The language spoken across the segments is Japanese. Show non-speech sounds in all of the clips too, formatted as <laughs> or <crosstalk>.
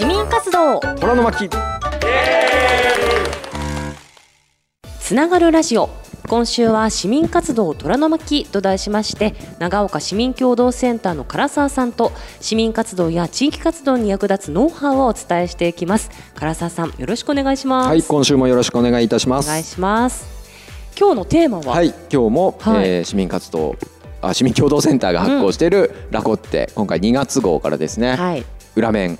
市民活動。虎の巻。つながるラジオ。今週は市民活動虎の巻と題しまして長岡市民共同センターの唐沢さんと市民活動や地域活動に役立つノウハウをお伝えしていきます。唐沢さんよろしくお願いします。はい今週もよろしくお願いいたします。お願いします。今日のテーマは、はい今日も、はい。えー市民活動あ市民共同センターが発行しているラコッテ、今回2月号からですね、はい。裏面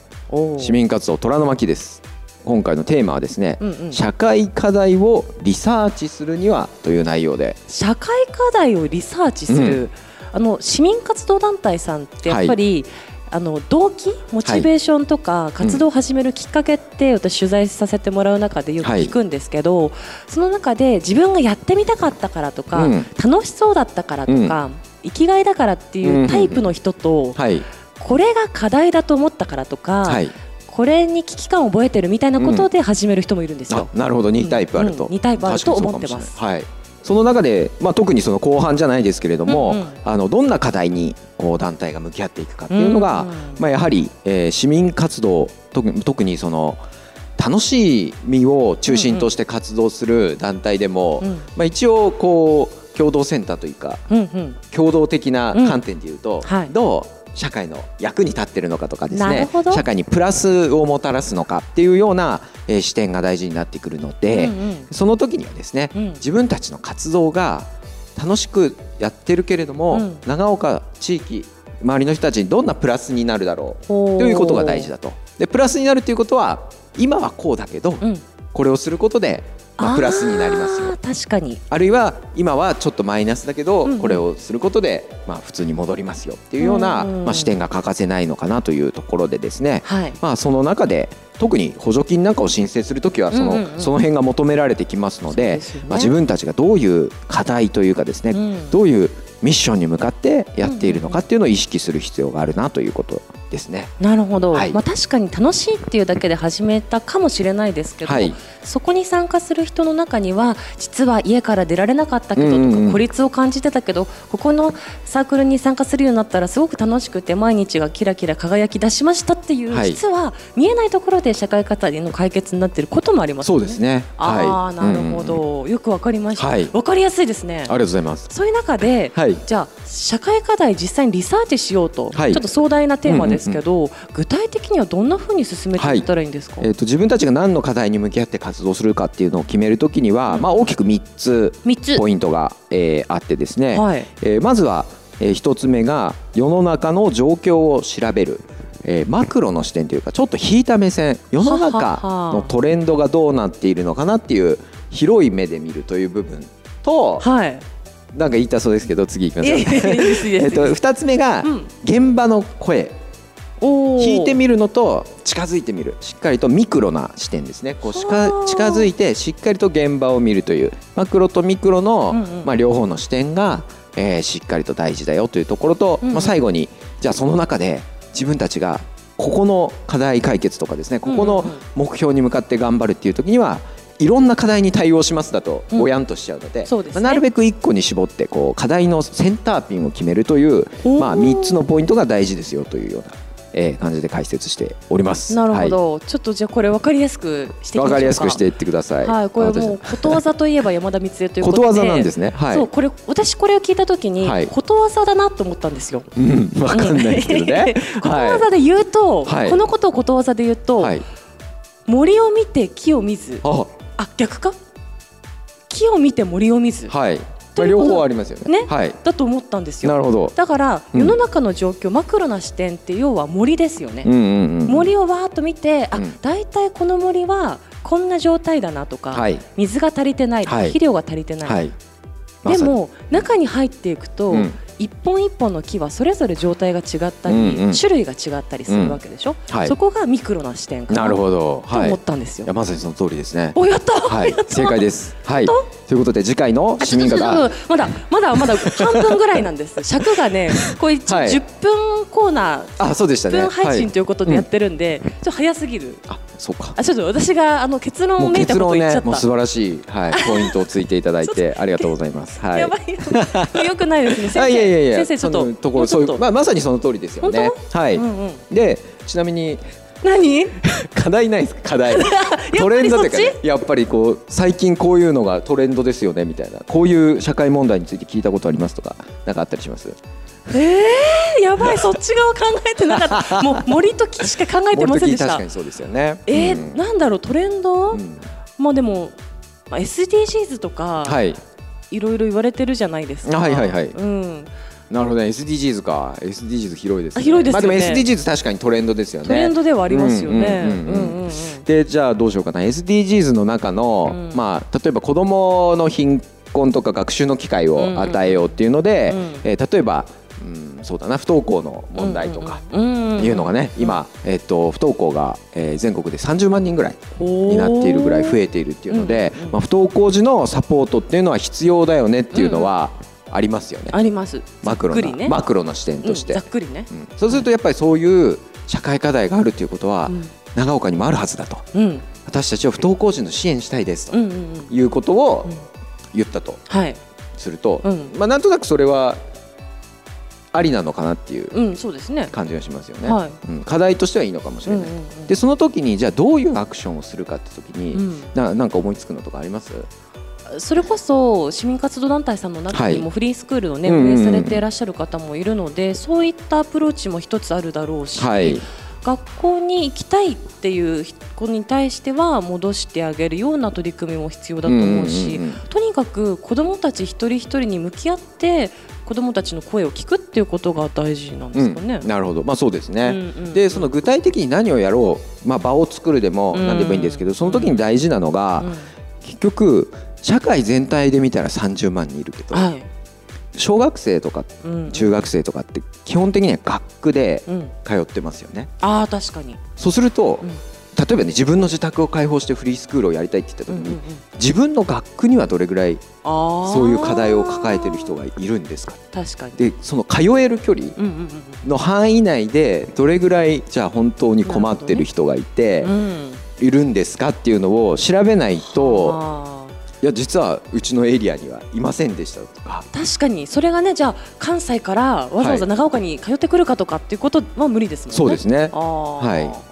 市民活動虎の巻です。今回のテーマはですね、うんうん。社会課題をリサーチするにはという内容で。社会課題をリサーチする、あの市民活動団体さんってやっぱり、あの動機モチベーションとか活動を始めるきっかけって私取材させてもらう中でよく聞くんですけど、その中で自分がやってみたかったからとか、うん。楽しそうだったからとか、生きがいだからっていうタイプの人と、はいこれが課題だと思ったからとか、はい。これに危機感を覚えてるみたいなことで始める人もいるんですよ。あなるほど。2タイプあると、うんうん二タイプあると思ってはい。その中で、まあ、特にその後半じゃないですけれども、うんうん。あのどんな課題にこう団体が向き合っていくかっていうのが、うんうん。まあ、やはり、えー市民活動特に特にその楽しみを中心として活動する団体でも、うん。まあ、一応こう共同センターというかうんうん。共同的な観点でいうと、はい。どう？社会の役に立ってるのかとかですね社会にプラスをもたらすのかっていうような、えー視点が大事になってくるので、うんうん。その時にはですね、うん。自分たちの活動が楽しくやってるけれども、うん。長岡地域周りの人たちにどんなプラスになるだろうということが大事だと。でプラスになるということは今はこうだけど、うん。これをすることで、まあ、プラスになりますよ。確かに。あるいは今はちょっとマイナスだけど、うんうん。これをすることで、まあ、普通に戻りますよ。っていうような、うんうん。まあ、視点が欠かせないのかなというところでですね、はい。まあ、その中で特に補助金なんかを申請するときはその,、うんうんうん。その辺が求められてきますのでね。まあ、自分たちがどういう課題というかですね、うん。どういうミッションに向かってやっているのかっていうのを意識する必要があるなということですね。なるほど、はいまあ、確かに楽しいっていうだけで始めたかもしれないですけど、はいそこに参加する人の中には実は家から出られなかったけどとか、うんうんうん孤立を感じてたけどここのサークルに参加するようになったらすごく楽しくて毎日がキラキラ輝き出しましたっていう、はい実は見えないところで社会課題の解決になっていることもありますよね。そうですね。ああ、はいなるほうんうんうんど、よくわかりました。わ、はいかりやすいですねあり。がとうございます。そういう中で、はいじゃあ社会課題実際にリサーチしようと、はい。ちょっと壮大なテーマですけど、具体的にはどんなふうに進めていったらいいんですか、えー、と自分たちが何の課題に向き合って活動するかっていうのを決めるときには、まあ、大きく3つ三つ。ポイントが、えーあってですね、はい。えーまずは、え1つ目が世の中の状況を調べる、えーマクロの視点というかちょっと引いた目線。世のは中ははのトレンドがどうなっているのかなっていう広い目で見るという部分と、はい。なんか言いたそうですけど次いきますえっと2つ目がうん。現場の声。おー。引いてみるのと近づいてみる。しっかりとミクロな視点ですね。こう近づいてしっかりと現場を見るという。マクロとミクロの、うんうん。まあ、両方の視点が、えーしっかりと大事だよというところと、うんうん。まあ、最後にじゃあその中で自分たちがここの課題解決とかですね。ここのうんうんうん。目標に向かって頑張るっていう時にはいろんな課題に対応しますだとうんぼやんとしちゃうので,、そうですねまあなるべく1個に絞ってこう課題のセンターピンを決めるという、まあ、3つのポイントが大事ですよというような、えー感じで解説しております。なるほど、ちょっとじゃあこれ分かりやすくしていきましょうかわかりやすくしていってください。はい、これもうことわざといえば山田光恵ということでことわざなんですね。はい。そうこれ私これを聞いた時に、はいことわざだなと思ったんですよ。うん、<laughs> わかんないですけどね。<laughs> ことわざで言うと、はいこのことをことわざで言うと、はい。森を見て木を見ずあ、あ逆か？木を見て森を見ず、はい。まあ両方ありますよね。ね？はい。だと思ったんですよなるほど。だからうん世の中の状況、マクロな視点って要は森ですよね、うんうんうん。森をわーっと見てあ、うん大体この森はこんな状態だなとか、はい。水が足りてないはい肥料が足りてない、はい。でも中に入っていくと、うん一本一本の木はそれぞれ状態が違ったり、うんうん。種類が違ったりするわけでしょ、はい。そこがミクロな視点かな。なるほど。と思ったんですよ。いやまさにその通りですね。おやった、はい。正解です。はい。本ということで次回の市民が。とまだまだまだ半分ぐらいなんです。<laughs> 尺がねこれ一応はい。10分コーナー、あそうでした10ね分配信はということでやってるんで、ちょっと早すぎる。あそうか。あちょっと私があの結論をめいたこと言っちゃった、ねもう素晴らしいはいポイントをついていただいて <laughs> ありがとうございます。はい。やばいよ。<laughs> よくないですね。先生あいやいや先生ちょっとそのところそういうまあまさにその通りですよね。はい、うんうん。でちなみに何？<laughs> 課題ないですか課題。<laughs> やっトレンドっていうかねやっぱりこう最近こういうのがトレンドですよねみたいな。こういう社会問題について聞いたことありますとかなんかあったりします？えー、やばいそっち側考えてなかった。<laughs> もう森と木しか考えてませんでした。確かにそうですよね。えーうん。なんだろうトレンド、うん。まあでもまあ SDGs とか、はいいろいろ言われてるじゃないですか。はいはいはい。うん、なるほどね。SDGs か。SDGs 広いですね。あ広いですよね。まあ、でも SDGs 確かにトレンドですよね。トレンドではありますよね。うんうんうんうん。でじゃあどうしようかな。SDGs の中の、うん。まあ、例えば子どもの貧困とか学習の機会を与えようっていうので、うん。えー例えば、うん、そうだな不登校の問題とか。いいうのがね、今、えっと不登校が、えー全国で30万人ぐらいにになっているぐらい増えているっていうのでまあ、不登校時のサポートっていうのは必要だよねっていうのはありますよね、あります。マクロな、ね。マクロの視点として、うんざっくりね。うんそうするとやっぱりそういう社会課題があるということは、うん長岡にもあるはずだとうん私たちは不登校児の支援したいですと。いうことをうん言ったとはい。すると、うんまあ、なんとなくそれはありなのかなっていううんそうですね。感じがしますよね、はい。うん、課題としてはいいのかもしれない、うんうんうん。でその時にじゃあどういうアクションをするかって時に、うん。ななんか思いつくのとかあります？それこそ市民活動団体さんの中にはい。もフリースクールをねうんうんうん。運営されていらっしゃる方もいるのでそういったアプローチも一つあるだろうし、はい学校に行きたいっていう子に対しては戻してあげるような取り組みも必要だと思うし、うんうんうんとにかく子どもたち一人一人に向き合って子どもたちの声を聞くっていうことが大事なんですかね。うん。なるほど。まあそうですね、うんうんうん。でその具体的に何をやろう、まあ、場を作るでもうん何でもいいんですけど、その時に大事なのが、うん結局社会全体で見たら30万人いるけど、はい小学生とかうん。中学生とかって基本的には学区でうん、通ってますよね。ああ確かに、そうすると、うん。例えばね自分の自宅を開放してフリースクールをやりたいって言った時に、うんうんうん、自分の学区にはどれぐらいあそういう課題を抱えてる人がいるんですか？確かに。でその通える距離うんうんの範囲内でどれぐらいじゃあ本当に困ってる人がいて、うんうん。いるんですかっていうのを調べないとあいや実はうちのエリアにはいませんでしたとかー確かに。それがねじゃあ関西からわざわざ長岡に通ってくるかとかっていうことは無理ですもんね。そうですね。は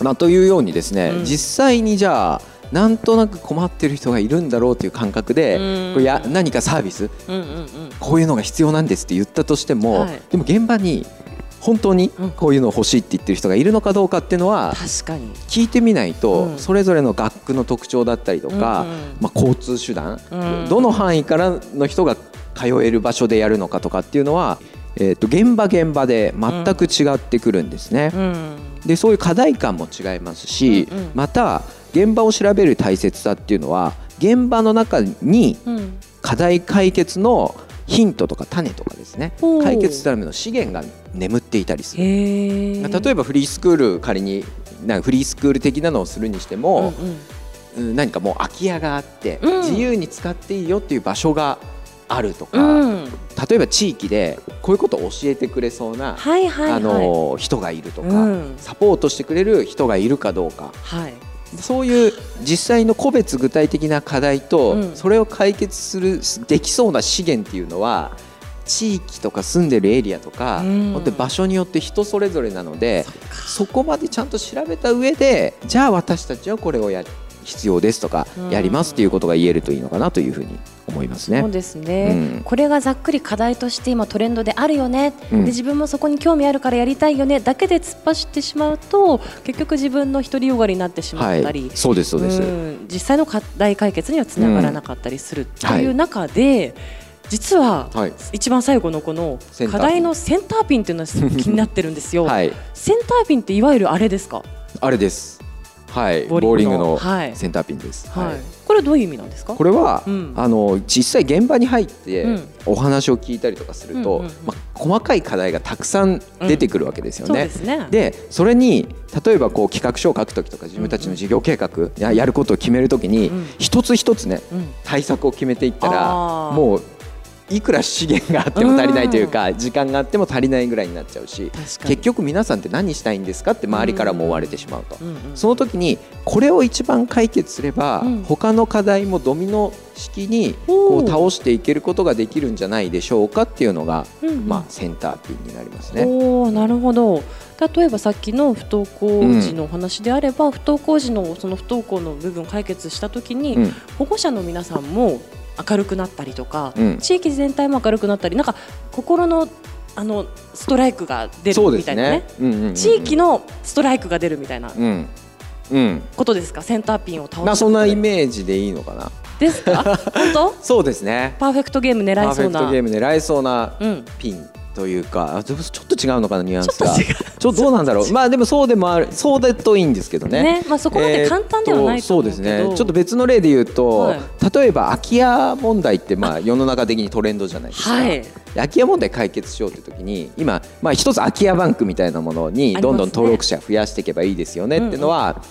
い。まあ、というようにですね、うん。実際にじゃあなんとなく困ってる人がいるんだろうという感覚で、うん。これや何かサービスうんうんうん。こういうのが必要なんですって言ったとしても、はい。でも現場に本当にうん。こういうの欲しいって言ってる人がいるのかどうかっていうのは確かに。聞いてみないと、うん。それぞれの学区の特徴だったりとか、まあ、交通手段、うん。どの範囲からの人が通える場所でやるのかとかっていうのは、えー、と現場現場で全く違ってくるんですね。うん。でそういう課題感も違いますし、また現場を調べる大切さっていうのは現場の中にうん。課題解決のヒントとか種とかですね。解決するための資源が眠っていたりする。例えばフリースクール仮になんかフリースクール的なのをするにしても、うんうん。うん何かもう空き家があって、うん。自由に使っていいよっていう場所があるとか、うん。例えば地域でこういうことを教えてくれそうな、はいはいはい。あの人がいるとか、うん。サポートしてくれる人がいるかどうか。はい。そういう実際の個別具体的な課題と、うん。それを解決するできそうな資源っていうのは地域とか住んでるエリアとか、うん。本当に場所によって人それぞれなのでそこまでちゃんと調べた上でじゃあ私たちはこれをや必要ですとか、うん。やりますっていうことが言えるといいのかなというふうに思いますね。そう。ですね、うん。これがざっくり課題として今トレンドであるよね、うん。で自分もそこに興味あるからやりたいよねだけで突っ走ってしまうと結局自分の独りよがりになってしまったり、はい、そうですそうです。うん。実際の課題解決にはつながらなかったりするとはいい。う中で、実ははい。一番最後のこの課題のセンターピンっていうのはすごく気になってるんですよ。<laughs> はい、センターピンっていわゆるあれですか？あれです。はいボボーリングのはい。センターピンです、はい、これどういう意味なんですか？これは、うん。あの実際現場に入ってうん。お話を聞いたりとかすると、まあ、細かい課題がたくさん出てくるわけですよそうね。ですね。でそれに例えばこう企画書を書くときとか自分たちの事業計画ややることを決めるときにうん。一つ一つねうん。対策を決めていったあらー。もういくら資源があっても足りないというか時間があっても足りないぐらいになっちゃうし結局皆さんって何したいんですかって周りからも追われてしまうと。その時にこれを一番解決すれば、うん。他の課題もドミノ式にこう倒していけることができるんじゃないでしょうかっていうのが、まあ、センターピンになりますね。おーなるほど。例えばさっきの不登校児のお話であれば、不登校児のその不登校の部分を解決した時に、うん。保護者の皆さんも明るくなったりとか、うん。地域全体も明るくなったりなんか心のあのストライクが出るみたいなね。地域のストライクが出るみたいな。うん。うん。ことですか？センターピンを倒すまあそんなイメージでいいのかな？ですか？本当？<laughs> そうですね。パーフェクトゲーム狙パーフェクいそうなトゲーム狙えそうなうん。ピンというか、ちょっと違うのかなニュアンスが。ちょっとどうなんだろう。<laughs> まあでもそうでもある。そうだといいんですけどね。ね。まあそこまで簡単ではないそうですね。ちょっと別の例で言うと、はい。例えば空き家問題ってまあ <laughs> 世の中的にトレンドじゃないですか、はい。空き家問題解決しようという時に今、まあ、一つ空き家バンクみたいなものにどんどん登録者増やしていけばいいですよねっていうのは、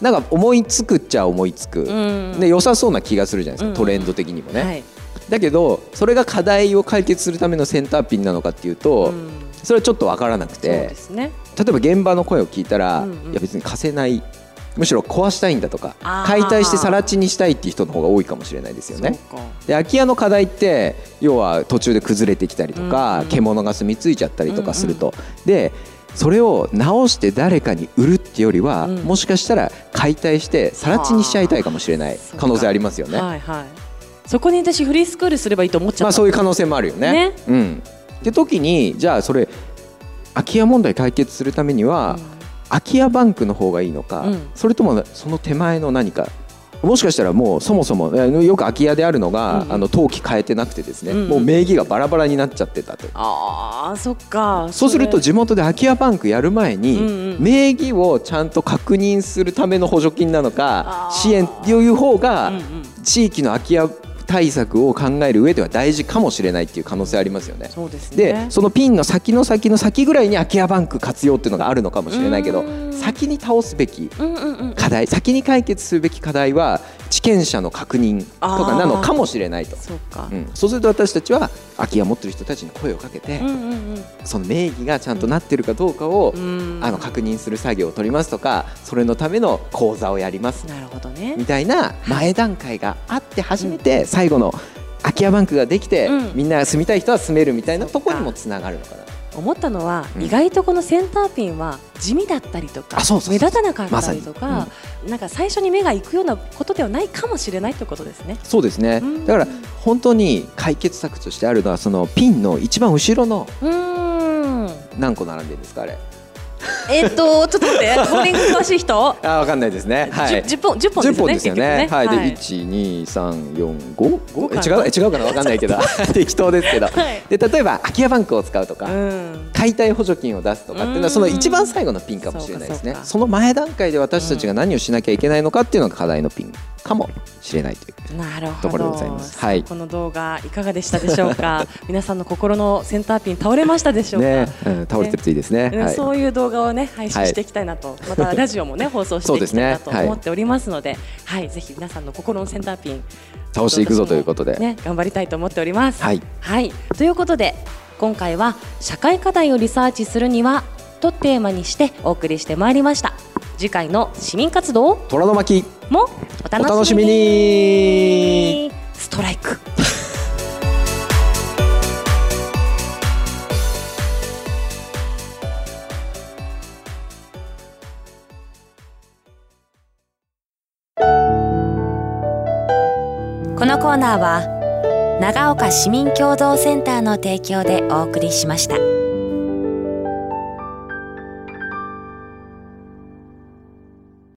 なんか思いつくっちゃ思いつく、うんで良さそうな気がするじゃないですか、うん。トレンド的にもね、はいだけどそれが課題を解決するためのセンターピンなのかっていうと、うん。それはちょっと分からなくてね。例えば現場の声を聞いたら、うんうん。いや別に貸せないむしろ壊したいんだとか解体して更地にしたいっていう人の方が多いかもしれないですよね。で空き家の課題って要は途中で崩れてきたりとか、うんうん。獣が住み着いちゃったりとかすると、でそれを直して誰かに売るってよりは、うん。もしかしたら解体して更地にしちゃいたいかもしれない可能性ありますよね。はいはいそこに私フリースクールすればいいと思っちゃった、まあそういう可能性もあるよね。ね。うん。って時にじゃあそれ空き家問題解決するためには、空き家バンクの方がいいのか、うん。それともその手前の何かもしかしたらもうそもそもえよく空き家であるのが、うんうん。あの登記変えてなくてですね、うんうん。もう名義がバラバラになっちゃってたと。あーそっか。そうするとれ。地元で空き家バンクやる前に、うんうん。名義をちゃんと確認するための補助金なのか支援っていう方が、うんうん地域の空き家対策を考える上では大事かもしれないっていう可能性ありますよね。そうですねでそのピンの先の先の先ぐらいに空き家バンク活用っていうのがあるのかもしれないけどうん先に倒すべき課題先に解決するべき課題は地権者の確認とかなのかもしれないと、そうか。うん、そうすると私たちは空き家持ってる人たちに声をかけて、うんうんその名義がちゃんとなってるかどうかを、うん。うんあの確認する作業を取りますとかそれのための講座をやります。なるほどね。みたいな前段階があって初めて最後の空き家バンクができて、うん。みんなが住みたい人は住めるみたいなところにもつながるのかな。思ったのは、うん。意外とこのセンターピンは地味だったりとか目立たなかったりとまか、なんか最初に目が行くようなことではないかもしれないということですね。そうですね。うん。だから本当に解決策としてあるのはそのピンの一番後ろのうーん。何個並んでるんですかあれえっとちょっと待って。ボーリング詳しい人？あわかんないですね。はい。10本10本10本ですよね。はい、で、はい。一二三四五違うえ違うかな？わかんないけど。<laughs> 適当ですけど。はい。で例えば空き家バンクを使うとか、うん。解体補助金を出すとかっていうのうん。はその一番最後のピンかもしれないですね。その前段階で私たちが何をしなきゃいけないのかっていうのが課題のピンかもしれないというなるほどところでございます。はい。この動画いかがでしたでしょうか？<laughs> 皆さんの心のセンターピン倒れましたでしょうか、ね、うん、倒れてるといいですね。そういう動画をね配信していきたいなと、またラジオもね <laughs> 放送していきたいなと思っておりますので、はい、ぜひ皆さんの心のセンターピン倒していくぞということで、ね頑張りたいと思っております。はい、はい、ということで今回は社会課題をリサーチするにはとテーマにしてお送りしてまいりました。次回の市民活動虎の巻。もお楽しみにーは長岡市民共同センターの提供でお送りしました。